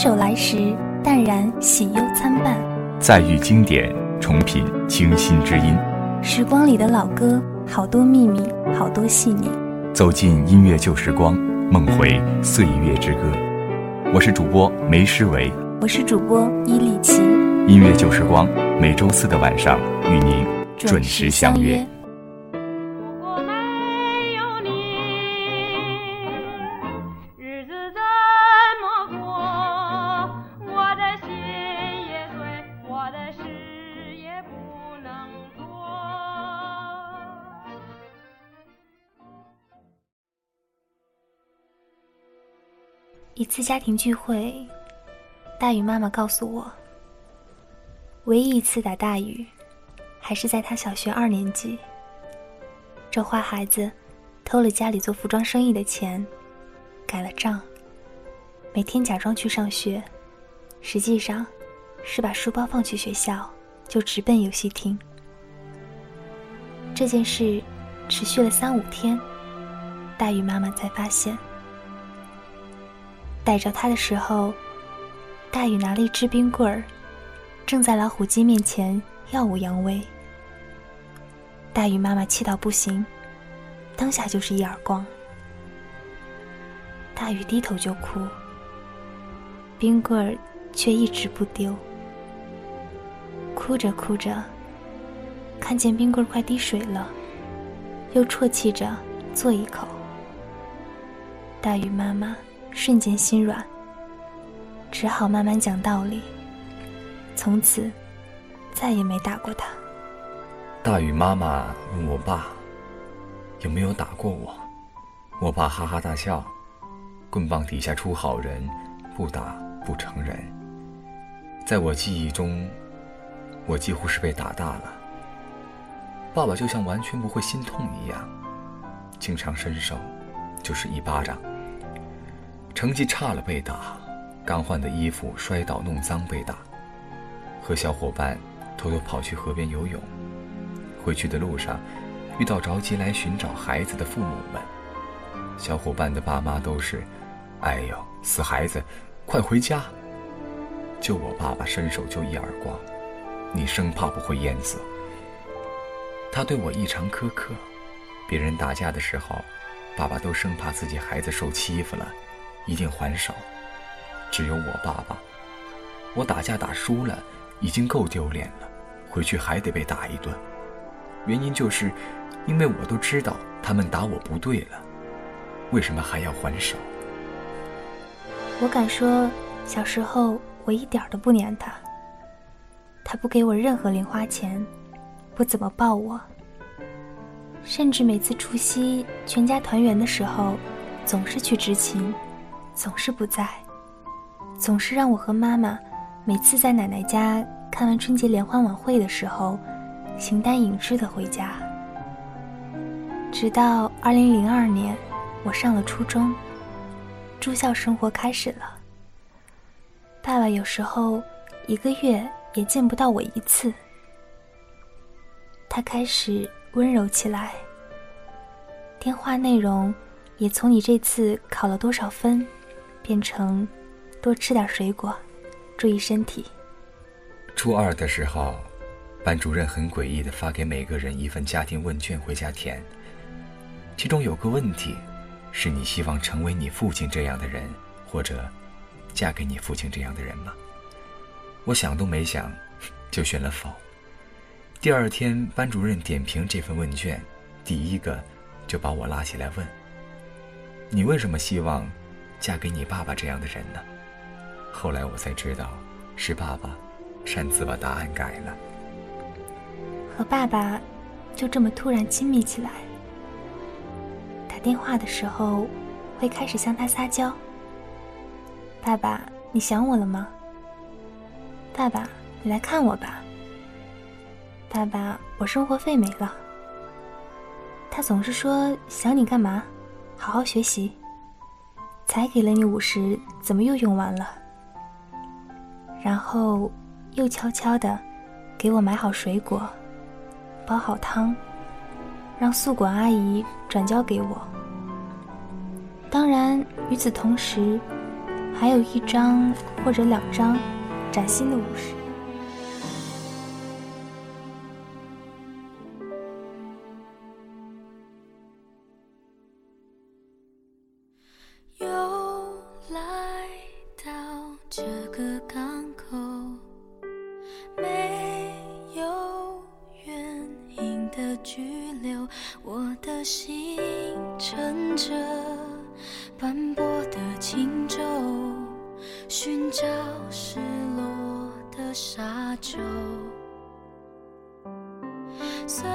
首来时，淡然喜忧参半；再遇经典，重品清新之音。时光里的老歌，好多秘密，好多细腻。走进音乐旧时光，梦回岁月之歌。我是主播梅诗维，我是主播伊利琪。音乐旧时光，每周四的晚上与您准时相约。一次家庭聚会，大宇妈妈告诉我，唯一一次打大宇，还是在他小学二年级。这坏孩子偷了家里做服装生意的钱，改了账，每天假装去上学，实际上是把书包放去学校，就直奔游戏厅。这件事持续了三五天，大宇妈妈才发现。逮着他的时候，大禹拿了一支冰棍儿，正在老虎机面前耀武扬威。大宇妈妈气到不行，当下就是一耳光。大宇低头就哭，冰棍儿却一直不丢。哭着哭着，看见冰棍儿快滴水了，又啜泣着嘬一口。大宇妈妈。瞬间心软，只好慢慢讲道理。从此，再也没打过他。大宇妈妈问我爸：“有没有打过我？”我爸哈哈大笑：“棍棒底下出好人，不打不成人。”在我记忆中，我几乎是被打大了。爸爸就像完全不会心痛一样，经常伸手就是一巴掌。成绩差了被打，刚换的衣服摔倒弄脏被打，和小伙伴偷偷跑去河边游泳，回去的路上遇到着急来寻找孩子的父母们，小伙伴的爸妈都是：“哎呦，死孩子，快回家！”就我爸爸伸手就一耳光，你生怕不会淹死。他对我异常苛刻，别人打架的时候，爸爸都生怕自己孩子受欺负了。一定还手。只有我爸爸，我打架打输了，已经够丢脸了，回去还得被打一顿。原因就是，因为我都知道他们打我不对了，为什么还要还手？我敢说，小时候我一点都不粘他。他不给我任何零花钱，不怎么抱我，甚至每次除夕全家团圆的时候，总是去执勤。总是不在，总是让我和妈妈每次在奶奶家看完春节联欢晚会的时候，形单影只的回家。直到二零零二年，我上了初中，住校生活开始了。爸爸有时候一个月也见不到我一次，他开始温柔起来，电话内容也从你这次考了多少分。变成多吃点水果，注意身体。初二的时候，班主任很诡异的发给每个人一份家庭问卷回家填，其中有个问题，是你希望成为你父亲这样的人，或者嫁给你父亲这样的人吗？我想都没想，就选了否。第二天，班主任点评这份问卷，第一个就把我拉起来问：“你为什么希望？”嫁给你爸爸这样的人呢？后来我才知道，是爸爸擅自把答案改了。和爸爸就这么突然亲密起来。打电话的时候，会开始向他撒娇：“爸爸，你想我了吗？爸爸，你来看我吧。爸爸，我生活费没了。”他总是说：“想你干嘛？好好学习。”才给了你五十，怎么又用完了？然后又悄悄的给我买好水果，煲好汤，让宿管阿姨转交给我。当然，与此同时，还有一张或者两张崭新的五十。的沙洲，随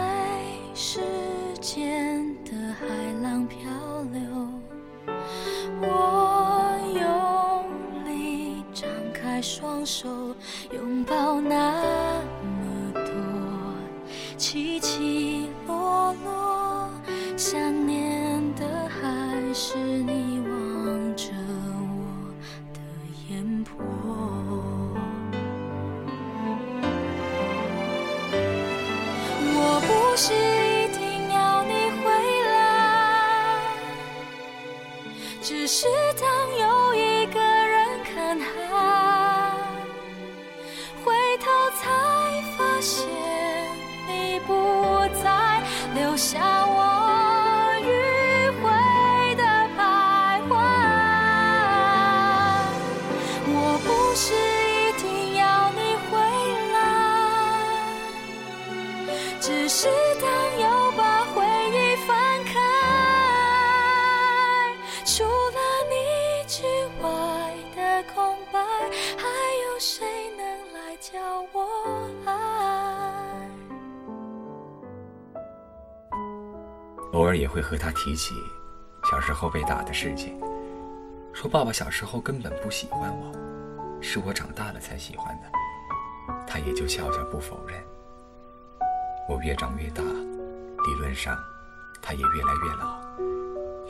时间的海浪漂流，我用力张开双手，拥抱那。不是一定要你回来，只是除了你之外的空白，还有谁能来教我爱？偶尔也会和他提起小时候被打的事情，说爸爸小时候根本不喜欢我，是我长大了才喜欢的。他也就笑笑不否认。我越长越大，理论上他也越来越老，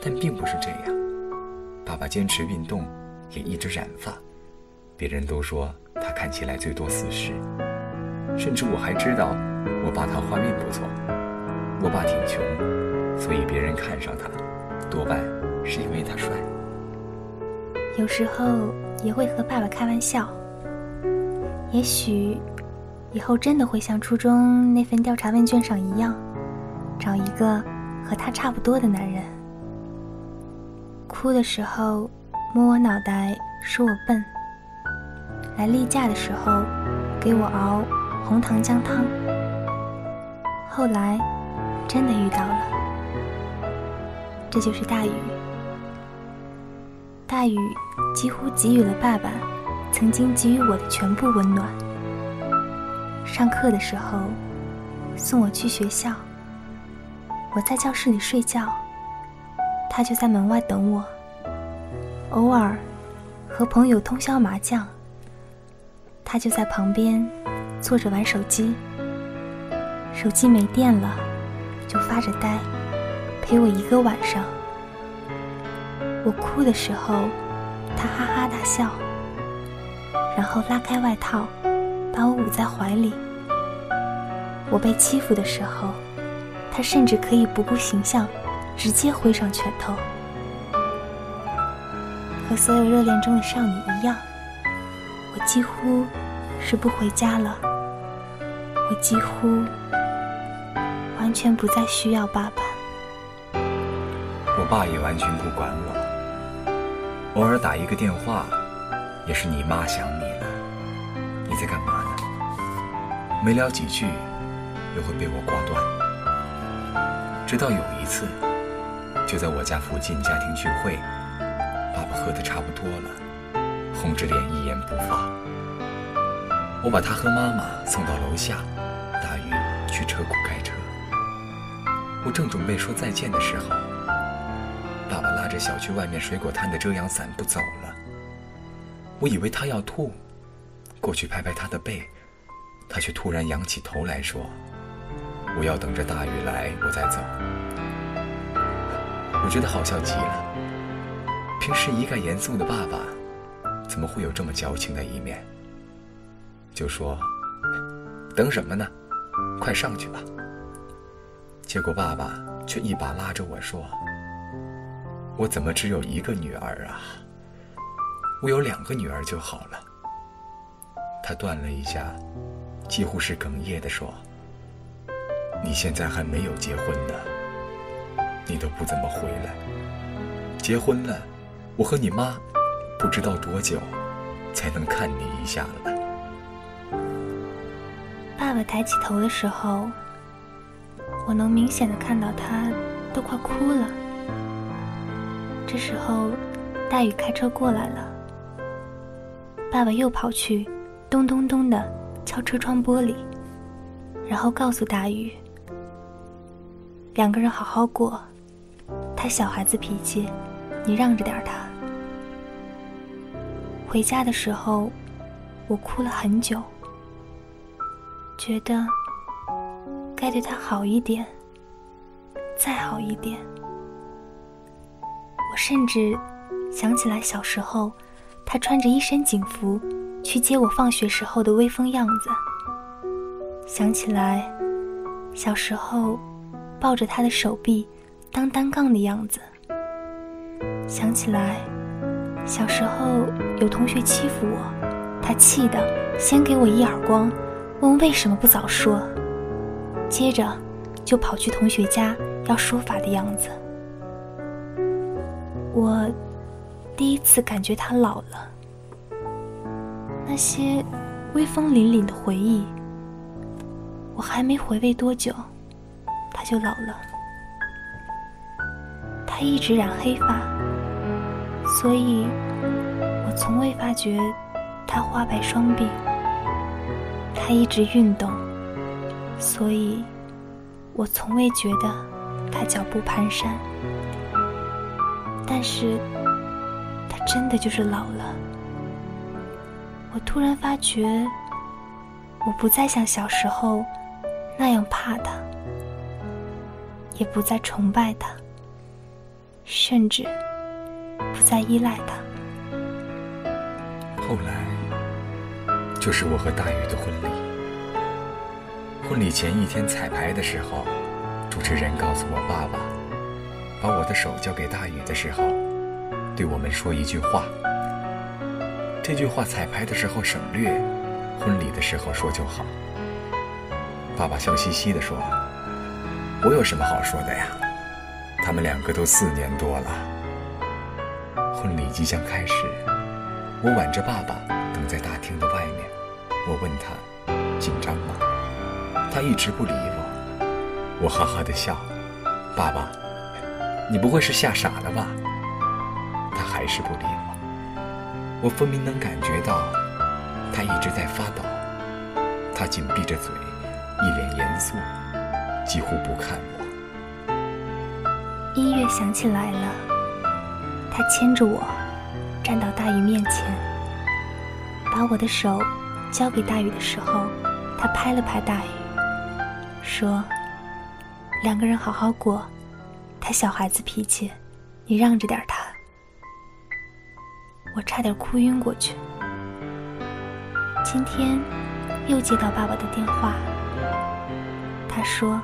但并不是这样。爸爸坚持运动，也一直染发，别人都说他看起来最多四十，甚至我还知道我爸他画面不错。我爸挺穷。所以别人看上他，多半是因为他帅。有时候也会和爸爸开玩笑，也许以后真的会像初中那份调查问卷上一样，找一个和他差不多的男人。哭的时候摸我脑袋说我笨，来例假的时候给我熬红糖姜汤。后来真的遇到了。这就是大雨。大雨几乎给予了爸爸曾经给予我的全部温暖。上课的时候，送我去学校，我在教室里睡觉，他就在门外等我。偶尔和朋友通宵麻将，他就在旁边坐着玩手机。手机没电了，就发着呆。陪我一个晚上，我哭的时候，他哈哈大笑，然后拉开外套，把我捂在怀里。我被欺负的时候，他甚至可以不顾形象，直接挥上拳头。和所有热恋中的少女一样，我几乎是不回家了，我几乎完全不再需要爸爸。我爸也完全不管我，偶尔打一个电话，也是你妈想你了，你在干嘛呢？没聊几句，又会被我挂断。直到有一次，就在我家附近家庭聚会，喝的差不多了，红着脸一言不发。我把他和妈妈送到楼下，大雨去车库开车。我正准备说再见的时候。爸爸拉着小区外面水果摊的遮阳伞不走了，我以为他要吐，过去拍拍他的背，他却突然仰起头来说：“我要等着大雨来，我再走。”我觉得好笑极了。平时一概严肃的爸爸，怎么会有这么矫情的一面？就说：“等什么呢？快上去吧。”结果爸爸却一把拉着我说。我怎么只有一个女儿啊？我有两个女儿就好了。他断了一下，几乎是哽咽的说：“你现在还没有结婚呢，你都不怎么回来。结婚了，我和你妈不知道多久才能看你一下了。”爸爸抬起头的时候，我能明显的看到他都快哭了。这时候，大雨开车过来了，爸爸又跑去，咚咚咚的敲车窗玻璃，然后告诉大雨：“两个人好好过，他小孩子脾气，你让着点他。”回家的时候，我哭了很久。觉得该对他好一点，再好一点。我甚至想起来小时候，他穿着一身警服去接我放学时候的威风样子。想起来小时候抱着他的手臂当单杠的样子。想起来小时候有同学欺负我，他气得先给我一耳光。问为什么不早说？接着就跑去同学家要说法的样子。我第一次感觉他老了。那些威风凛凛的回忆，我还没回味多久，他就老了。他一直染黑发，所以我从未发觉他花白双鬓。他一直运动，所以我从未觉得他脚步蹒跚。但是，他真的就是老了。我突然发觉，我不再像小时候那样怕他，也不再崇拜他，甚至不再依赖他。后来。就是我和大雨的婚礼。婚礼前一天彩排的时候，主持人告诉我爸爸，把我的手交给大雨的时候，对我们说一句话。这句话彩排的时候省略，婚礼的时候说就好。爸爸笑嘻嘻地说：“我有什么好说的呀？他们两个都四年多了。”婚礼即将开始，我挽着爸爸等在大厅的外面。我问他紧张吗？他一直不理我。我哈哈的笑。爸爸，你不会是吓傻了吧？他还是不理我。我分明能感觉到他一直在发抖。他紧闭着嘴，一脸严肃，几乎不看我。音乐响起来了。他牵着我站到大鱼面前，把我的手。交给大雨的时候，他拍了拍大雨，说：“两个人好好过，他小孩子脾气，你让着点他。”我差点哭晕过去。今天又接到爸爸的电话，他说：“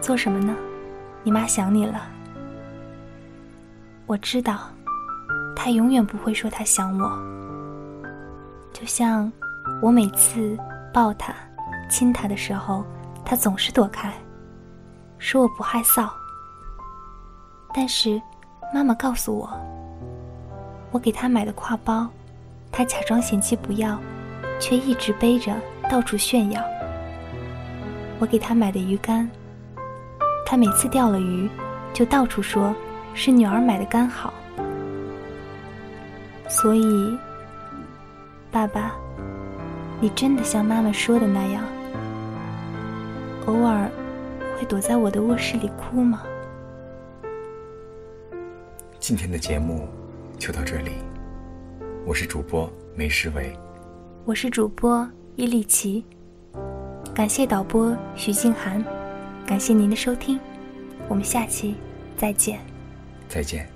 做什么呢？你妈想你了。”我知道，他永远不会说他想我，就像。我每次抱他、亲他的时候，他总是躲开，说我不害臊。但是，妈妈告诉我，我给他买的挎包，他假装嫌弃不要，却一直背着到处炫耀。我给他买的鱼竿，他每次钓了鱼，就到处说是女儿买的竿好。所以，爸爸。你真的像妈妈说的那样，偶尔会躲在我的卧室里哭吗？今天的节目就到这里，我是主播梅诗维，我是主播伊丽琪，感谢导播徐静涵，感谢您的收听，我们下期再见，再见。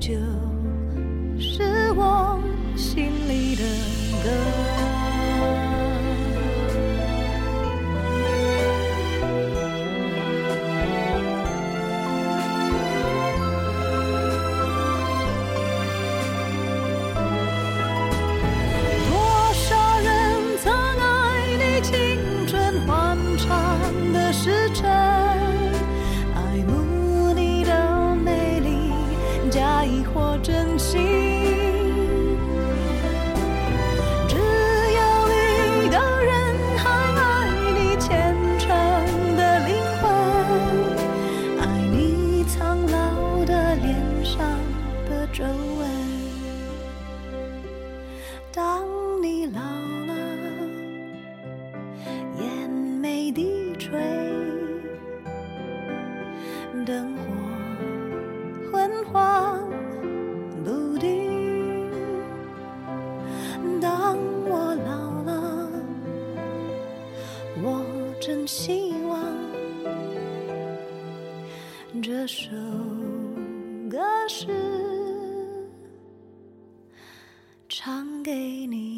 就是我心里的歌。希望这首歌是唱给你。